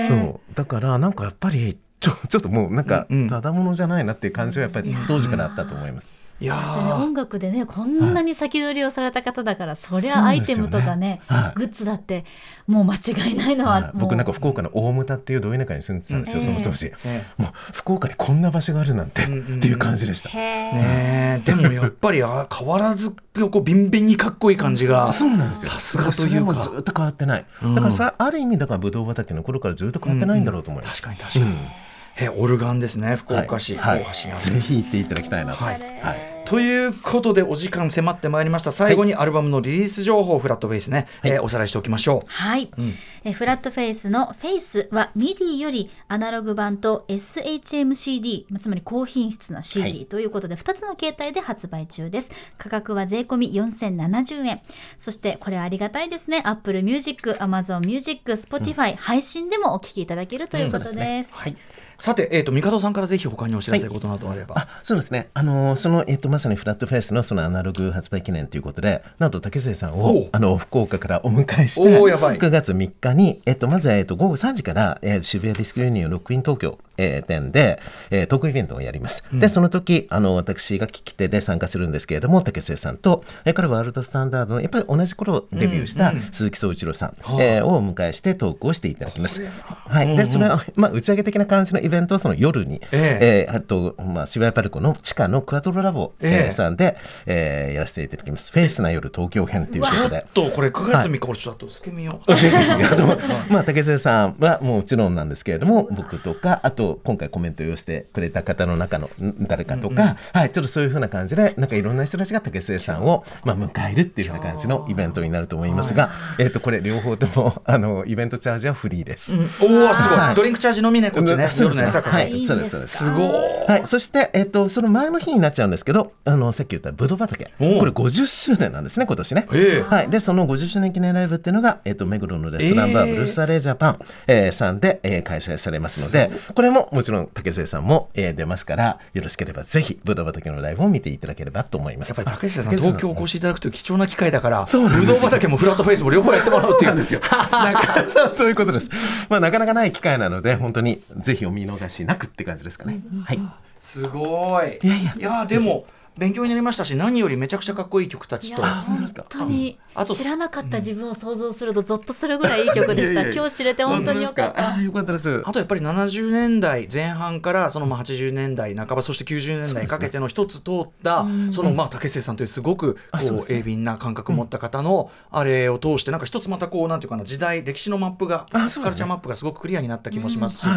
はい、そう。だからなんかやっぱりちょちょっともうなんかただものじゃないなっていう感じはやっぱり当時からあったと思います。いやね、音楽でねこんなに先取りをされた方だから、はい、そりゃアイテムとかね、ね。はい、グッズだってもう間違いないのは、はい、僕なんか福岡の大牟田っていうど田舎に住んでたんですよ、うん、その当時、えー、もう福岡にこんな場所があるなんて、うんうん、っていう感じでした、ね、でもやっぱりあ変わらずこうビンビンにかっこいい感じがそうなんですよ。さすがというか。ずっと変わってない、だからさある意味だからぶどう畑の頃からずっと変わってないんだろうと思います、うんうん、確かに確かに、えオルガンですね福岡市、はい。はい、ぜひ行っていただきたいなと、はい。はい。ということでお時間迫ってまいりました。最後にアルバムのリリース情報、フラットフェイスね、はい、えー、おさらいしておきましょう。はい、うん、えフラットフェイスのフェイスは MIDI よりアナログ版と SHMCD つまり高品質な CD ということで、2つの形態で発売中です。価格は税込み4070円。そしてこれありがたいですね。Apple Music、Amazon Music、Spotify、うん、配信でもお聴きいただけるということです、うん、ね、はいさて、えーと、帝さんからぜひ他にお知らせことなどあれば、はい、あそうですね、あのその、えーと、まさにフラットフェイスのそのアナログ発売記念ということで、なんと竹末さんをあの福岡からお迎えして、9月3日に、えーと、まずは、えー、と午後3時から、えー、渋谷ディスクユニオンロックイン東京、えー、店で、えー、トークイベントをやります。うん、で、その時あの私が聞き手で参加するんですけれども、竹末さんと、えー、彼はワールドスタンダードのやっぱり同じ頃デビューした鈴木総一郎さん、うえー、をお迎えしてトークをしていただきます。は。い、でそれは、まあ、打ち上げ的な感じのイベントをその夜に、えー、えー、あと、まあ、渋谷パルコの地下のクアトロラボ、えー、さんで、えー、やらせていただきます。フェイスな夜東京編ということで。とこれ9月3日、俺ちょっとつけみよう。ぜひあのまあ竹瀬さんはもちろんなんですけれども、僕とかあと今回コメントを寄せてくれた方の中の誰かとか、うんうん、はいちょっとそういうふうな感じでなんかいろんな人たちが竹瀬さんをまあ迎えるっていうような感じのイベントになると思いますが、えっ、ー、とこれ両方ともあのイベントチャージはフリーです。うん、おおすごい、はい。ドリンクチャージのみねこっちね。夜のははい、そうですそうです。すごい。はい、そして、えっ、と、その前の日になっちゃうんですけど、あの、さっき言ったぶどう畑。これ50周年なんですね、今年ね。はい。で、その50周年記念ライブっていうのが、えっ、と、目黒のレストランバー、ブルースタレージャパン、えー、さんで、えー、開催されますので、これももちろん竹末さんも、えー、出ますから、よろしければぜひ、ぶどう畑のライブを見ていただければと思います。やっぱり竹末さん、東京お越しいただくという貴重な機会だから、ぶどう畑もフラットフェイスも両方やってもらうっていうんですよ。なんかそうそういうことです。まあ、なかなかない機会なので、本当にぜひお見逃しなくって感じですかね。はい。すごい。いやいやいやでも勉強になりましたし何よりめちゃくちゃかっこいい曲たちと。本当に知らなかった自分を想像するとゾッとするぐらいいい曲でした。今日知れて本当によかった。よか？ったですあとやっぱり70年代前半からそのまあ80年代半ばそして90年代かけての一つ通ったそのまあ竹末さんというすごくこう鋭敏な感覚を持った方のあれを通してなんか一つまたこうなんていうかな時代歴史のマップがカルチャーマップがすごくクリアになった気もします。し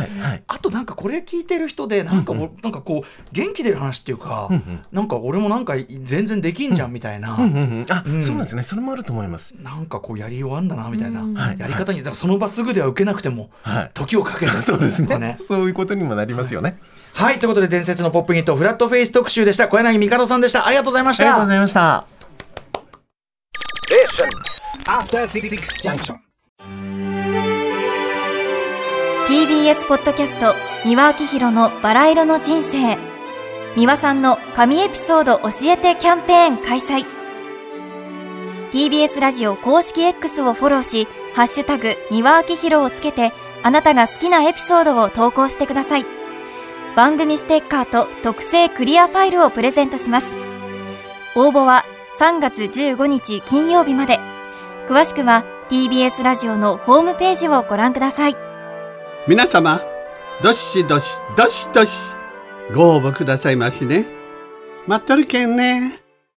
あとなんかこれ聞いてる人でなんかなんかこう元気出る話っていうかなんか俺もなんか全然できんじゃんみたいな、あ、そうなんですね。それもあると思います。なんかこうやり終わんだなみたいな、やり方にだからその場すぐでは受けなくても、時をかけて そうですね。そういうことにもなりますよね、はい。ということで伝説のポップヒットフラットフェイス特集でした。小柳美香さんでした。ありがとうございました。ありがとうございましたアフターシックスジャンクション TBS ポッドキャスト三輪明宏のバラ色の人生。三輪さんの神エピソード教えてキャンペーン開催 TBS ラジオ公式 X をフォローし「ハッシュタグ三輪明宏」をつけてあなたが好きなエピソードを投稿してください番組ステッカーと特製クリアファイルをプレゼントします応募は3月15日金曜日まで詳しくは TBS ラジオのホームページをご覧ください皆様どしどしどしどしご応募くださいましね。待っとるけんね。